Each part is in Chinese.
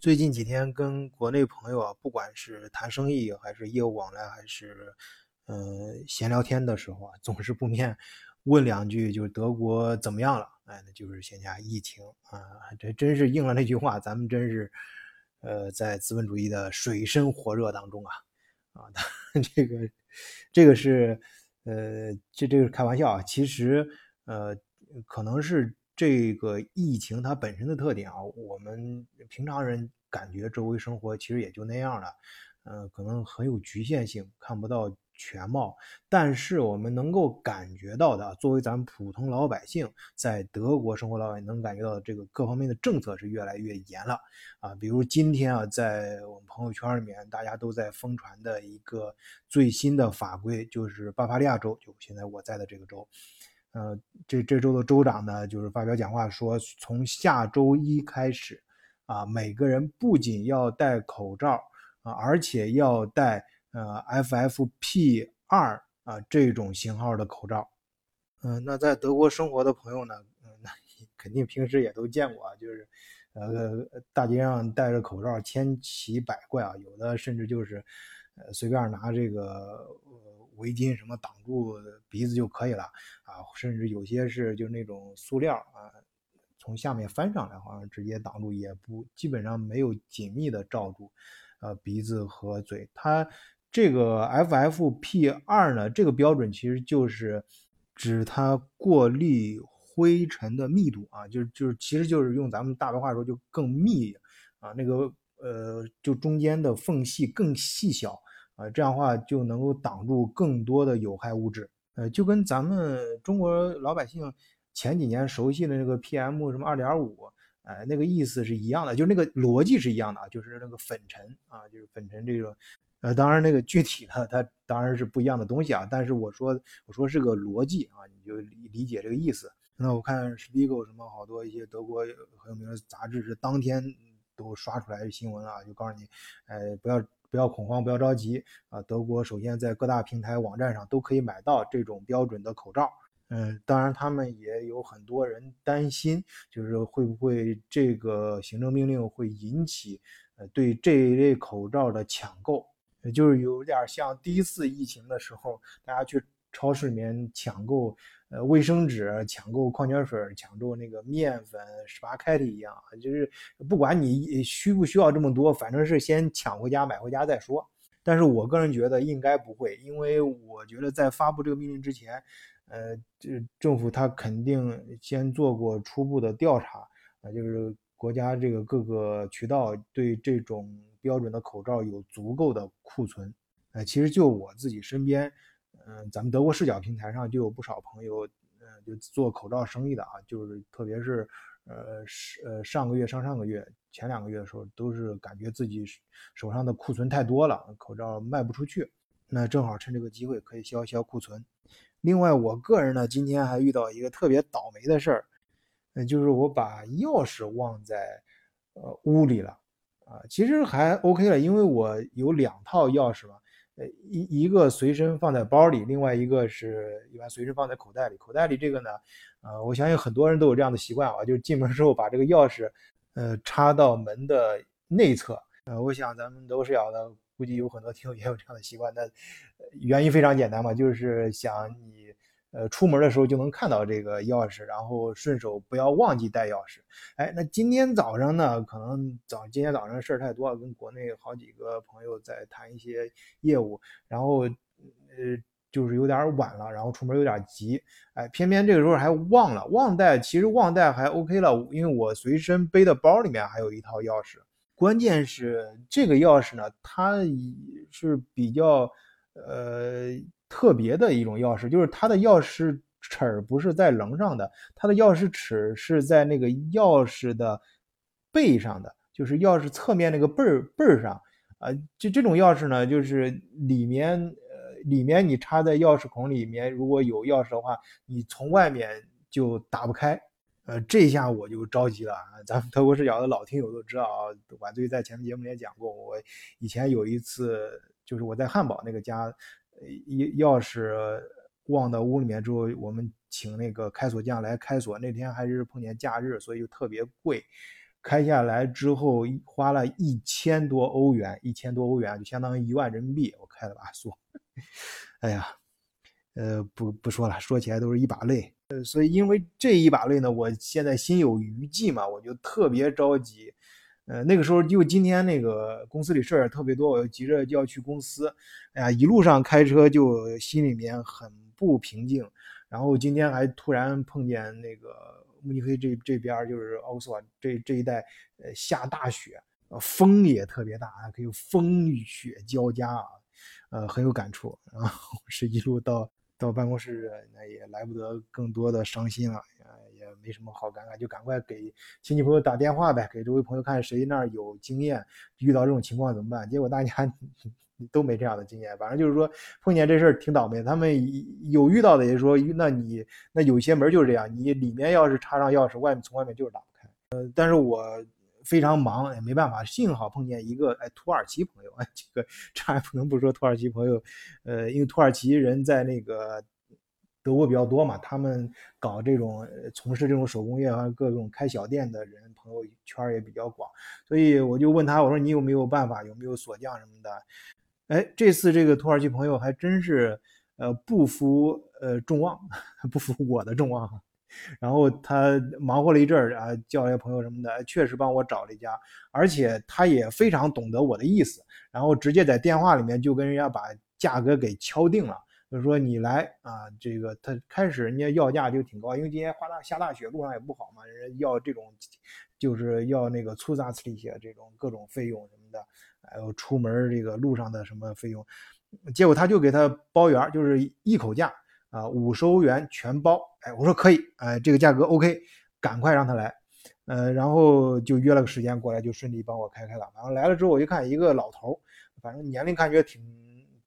最近几天跟国内朋友啊，不管是谈生意还是业务往来，还是呃闲聊天的时候啊，总是不免问两句，就是德国怎么样了？哎，那就是现在疫情啊，这真是应了那句话，咱们真是呃在资本主义的水深火热当中啊啊，这个这个是呃这这个是开玩笑啊，其实呃可能是。这个疫情它本身的特点啊，我们平常人感觉周围生活其实也就那样了，呃，可能很有局限性，看不到全貌。但是我们能够感觉到的，作为咱们普通老百姓在德国生活老百姓能感觉到这个各方面的政策是越来越严了啊。比如今天啊，在我们朋友圈里面，大家都在疯传的一个最新的法规，就是巴伐利亚州，就现在我在的这个州。呃，这这周的州长呢，就是发表讲话说，从下周一开始，啊，每个人不仅要戴口罩啊，而且要戴呃 FFP 二啊这种型号的口罩。嗯，那在德国生活的朋友呢，嗯，那肯定平时也都见过啊，就是呃大街上戴着口罩千奇百怪啊，有的甚至就是呃随便拿这个。围巾什么挡住鼻子就可以了啊，甚至有些是就是那种塑料啊，从下面翻上来，好像直接挡住，也不基本上没有紧密的罩住，呃鼻子和嘴。它这个 FFP 二呢，这个标准其实就是指它过滤灰尘的密度啊，就是就是其实就是用咱们大白话说就更密啊，那个呃就中间的缝隙更细小。呃，这样的话就能够挡住更多的有害物质。呃，就跟咱们中国老百姓前几年熟悉的那个 PM 什么二点五，呃，那个意思是一样的，就那个逻辑是一样的啊，就是那个粉尘啊，就是粉尘这种。呃，当然那个具体的它当然是不一样的东西啊，但是我说我说是个逻辑啊，你就理理解这个意思。那我看 Spiegel 什么好多一些德国很有名的杂志是当天都刷出来新闻啊，就告诉你，呃，不要。不要恐慌，不要着急啊！德国首先在各大平台网站上都可以买到这种标准的口罩。嗯，当然他们也有很多人担心，就是会不会这个行政命令会引起呃对这一类口罩的抢购，也就是有点像第一次疫情的时候，大家去超市里面抢购。呃，卫生纸抢购矿泉水，抢购那个面粉、十八开的一样，就是不管你需不需要这么多，反正是先抢回家买回家再说。但是我个人觉得应该不会，因为我觉得在发布这个命令之前，呃，这政府他肯定先做过初步的调查啊，就是国家这个各个渠道对这种标准的口罩有足够的库存。呃，其实就我自己身边。嗯，咱们德国视角平台上就有不少朋友，嗯，就做口罩生意的啊，就是特别是，呃，是呃上个月、上上个月、前两个月的时候，都是感觉自己手上的库存太多了，口罩卖不出去，那正好趁这个机会可以消一消库存。另外，我个人呢，今天还遇到一个特别倒霉的事儿，嗯，就是我把钥匙忘在呃屋里了，啊，其实还 OK 了，因为我有两套钥匙嘛。一一个随身放在包里，另外一个是一般随身放在口袋里。口袋里这个呢，呃，我相信很多人都有这样的习惯啊，就是进门之后把这个钥匙，呃，插到门的内侧。呃，我想咱们都是要的，估计有很多听友也有这样的习惯。那原因非常简单嘛，就是想你。呃，出门的时候就能看到这个钥匙，然后顺手不要忘记带钥匙。哎，那今天早上呢，可能早今天早上事儿太多了，跟国内好几个朋友在谈一些业务，然后呃就是有点晚了，然后出门有点急，哎，偏偏这个时候还忘了忘带，其实忘带还 OK 了，因为我随身背的包里面还有一套钥匙。关键是这个钥匙呢，它是比较呃。特别的一种钥匙，就是它的钥匙齿儿不是在棱上的，它的钥匙齿是在那个钥匙的背上的，就是钥匙侧面那个背儿背儿上啊。就这种钥匙呢，就是里面呃里面你插在钥匙孔里面，如果有钥匙的话，你从外面就打不开。呃，这下我就着急了啊！咱们德国视角的老听友都知道啊，晚醉在前面节目里也讲过，我以前有一次就是我在汉堡那个家。钥钥匙忘到屋里面之后，我们请那个开锁匠来开锁。那天还是碰见假日，所以就特别贵。开下来之后花了一千多欧元，一千多欧元就相当于一万人民币，我开了把锁。哎呀，呃，不不说了，说起来都是一把泪。呃，所以因为这一把泪呢，我现在心有余悸嘛，我就特别着急。呃，那个时候就今天那个公司里事儿特别多，我又急着就要去公司。哎呀，一路上开车就心里面很不平静。然后今天还突然碰见那个慕尼黑这这边就是奥斯瓦这这一带，呃，下大雪，呃，风也特别大啊，可以风雪交加啊，呃，很有感触。然后是一路到到办公室，那也来不得更多的伤心了。也没什么好尴尬，就赶快给亲戚朋友打电话呗，给周围朋友看谁那儿有经验，遇到这种情况怎么办？结果大家 都没这样的经验，反正就是说碰见这事儿挺倒霉。他们有遇到的也说，那你那有些门就是这样，你里面要是插上钥匙，外面从外面就是打不开。呃，但是我非常忙，也没办法。幸好碰见一个哎土耳其朋友，哎这个这还不能不说土耳其朋友，呃，因为土耳其人在那个。德国比较多嘛，他们搞这种从事这种手工业啊，各种开小店的人朋友圈也比较广，所以我就问他，我说你有没有办法，有没有锁匠什么的？哎，这次这个土耳其朋友还真是呃不负呃众望，不负我的众望，然后他忙活了一阵儿啊，叫一些朋友什么的，确实帮我找了一家，而且他也非常懂得我的意思，然后直接在电话里面就跟人家把价格给敲定了。就是说你来啊，这个他开始人家要价就挺高，因为今天花大下大雪，路上也不好嘛，人家要这种，就是要那个粗杂次一些这种各种费用什么的，还有出门这个路上的什么费用，结果他就给他包圆，就是一口价啊，五十欧元全包。哎，我说可以，哎，这个价格 OK，赶快让他来，呃，然后就约了个时间过来，就顺利帮我开开了。然后来了之后，我一看一个老头，反正年龄感觉挺。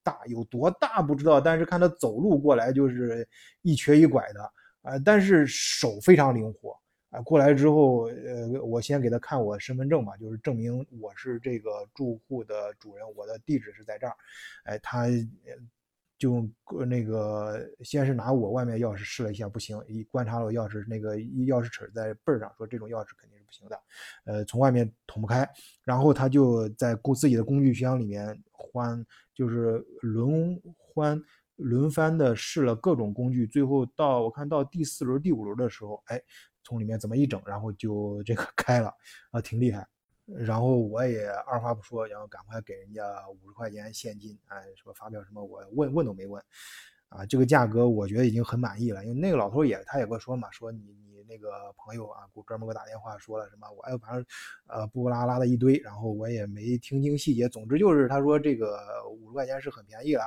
大有多大不知道，但是看他走路过来就是一瘸一拐的啊，但是手非常灵活啊。过来之后，呃，我先给他看我身份证嘛，就是证明我是这个住户的主人，我的地址是在这儿。哎，他就那个先是拿我外面钥匙试了一下，不行，一观察了钥匙那个钥匙齿在背儿上，说这种钥匙肯定是不行的，呃，从外面捅不开。然后他就在工自己的工具箱里面换。就是轮换轮番的试了各种工具，最后到我看到第四轮、第五轮的时候，哎，从里面怎么一整，然后就这个 开了啊，挺厉害。然后我也二话不说，然后赶快给人家五十块钱现金，哎，什么发票什么，我问问都没问，啊，这个价格我觉得已经很满意了，因为那个老头也他也跟我说嘛，说你你。那个朋友啊，给我专门给我打电话说了什么，我哎反正呃布布拉拉的一堆，然后我也没听清细节。总之就是他说这个五十块钱是很便宜了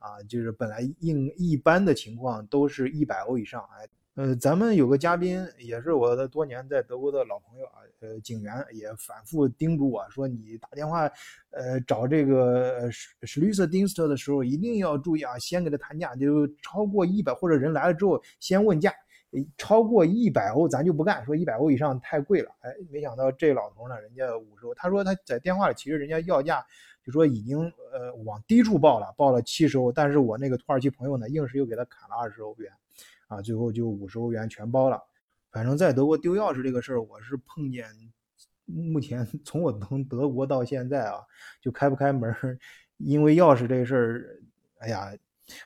啊，就是本来应一般的情况都是一百欧以上。哎，呃，咱们有个嘉宾也是我的多年在德国的老朋友啊，呃，警员也反复叮嘱我说，你打电话呃找这个史史律斯丁斯特的时候一定要注意啊，先给他谈价，就超过一百或者人来了之后先问价。超过一百欧咱就不干，说一百欧以上太贵了。哎，没想到这老头呢，人家五十欧。他说他在电话里其实人家要价就说已经呃往低处报了，报了七十欧。但是我那个土耳其朋友呢，硬是又给他砍了二十欧元，啊，最后就五十欧元全包了。反正在德国丢钥匙这个事儿，我是碰见，目前 从我从德国到现在啊，就开不开门，因为钥匙这事儿，哎呀。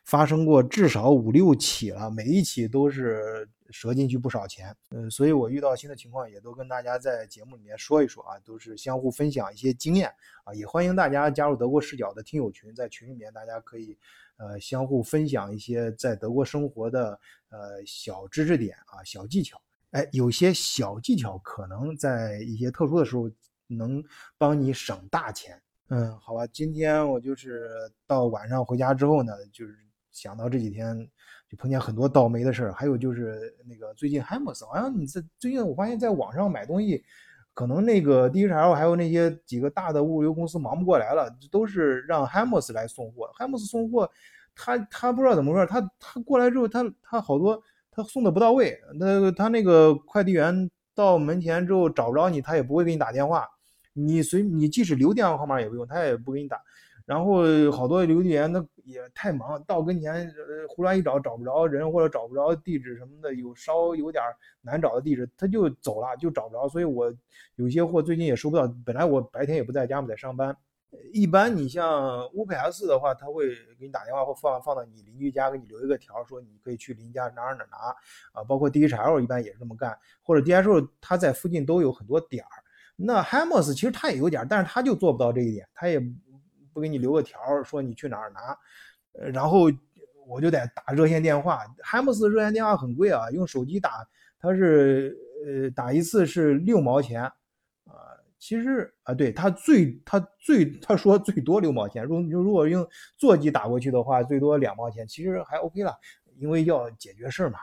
发生过至少五六起了，每一起都是折进去不少钱。嗯，所以我遇到新的情况也都跟大家在节目里面说一说啊，都是相互分享一些经验啊，也欢迎大家加入德国视角的听友群，在群里面大家可以呃相互分享一些在德国生活的呃小知识点啊、小技巧。哎，有些小技巧可能在一些特殊的时候能帮你省大钱。嗯，好吧，今天我就是到晚上回家之后呢，就是想到这几天就碰见很多倒霉的事儿，还有就是那个最近 Hamos 好像你在最近我发现在网上买东西，可能那个 DHL 还有那些几个大的物流公司忙不过来了，都是让 Hamos 来送货。Hamos 送货，他他不知道怎么回事，他他过来之后，他他好多他送的不到位，那他那个快递员到门前之后找不着你，他也不会给你打电话。你随你即使留电话号码也不用，他也不给你打。然后好多邮递员他也太忙，到跟前呃胡乱一找找不着人或者找不着地址什么的，有稍有点难找的地址他就走了，就找不着。所以我有些货最近也收不到。本来我白天也不在家嘛，在上班。一般你像 UPS 的话，他会给你打电话或放放到你邻居家，给你留一个条，说你可以去邻家哪哪哪拿啊。包括 DHL 一般也是这么干，或者 DHL 它在附近都有很多点儿。那 Hermes 其实他也有点，但是他就做不到这一点，他也。不给你留个条说你去哪儿拿，然后我就得打热线电话。汉姆斯热线电话很贵啊，用手机打，他是呃打一次是六毛钱啊。其实啊，对他最他最他说最多六毛钱。如如果用座机打过去的话，最多两毛钱，其实还 OK 了，因为要解决事儿嘛，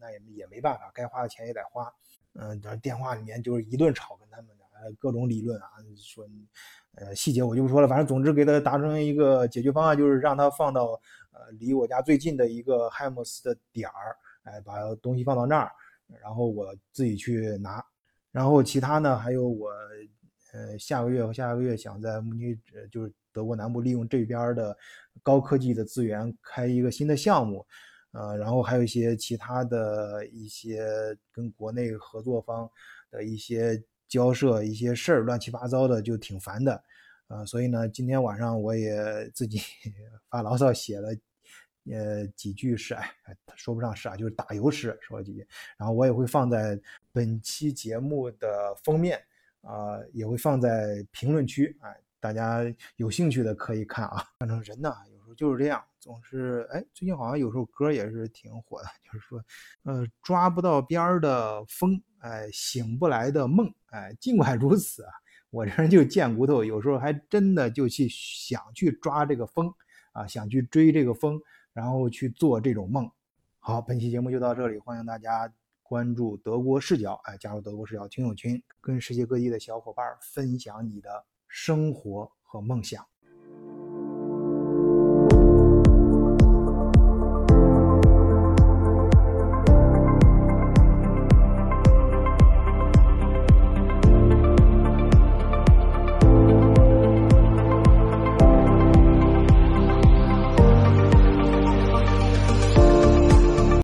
那也也没办法，该花的钱也得花。嗯，电话里面就是一顿吵，跟他们呃各种理论啊，说。呃，细节我就不说了，反正总之给他达成一个解决方案，就是让他放到呃离我家最近的一个 Hams 的点儿，哎，把东西放到那儿，然后我自己去拿。然后其他呢，还有我呃下个月和下个月想在慕尼呃就是德国南部利用这边的高科技的资源开一个新的项目，呃，然后还有一些其他的一些跟国内合作方的一些。交涉一些事儿乱七八糟的就挺烦的，啊，所以呢，今天晚上我也自己 发牢骚写了，呃，几句诗，哎，说不上诗啊，就是打油诗，说了几句，然后我也会放在本期节目的封面，啊，也会放在评论区，哎，大家有兴趣的可以看啊。反正人呢，就是这样，总是，哎，最近好像有首歌也是挺火的，就是说，呃，抓不到边儿的风。哎，醒不来的梦，哎，尽管如此啊，我这人就贱骨头，有时候还真的就去想去抓这个风啊，想去追这个风，然后去做这种梦。好，本期节目就到这里，欢迎大家关注德国视角，哎，加入德国视角听友群，跟世界各地的小伙伴分享你的生活和梦想。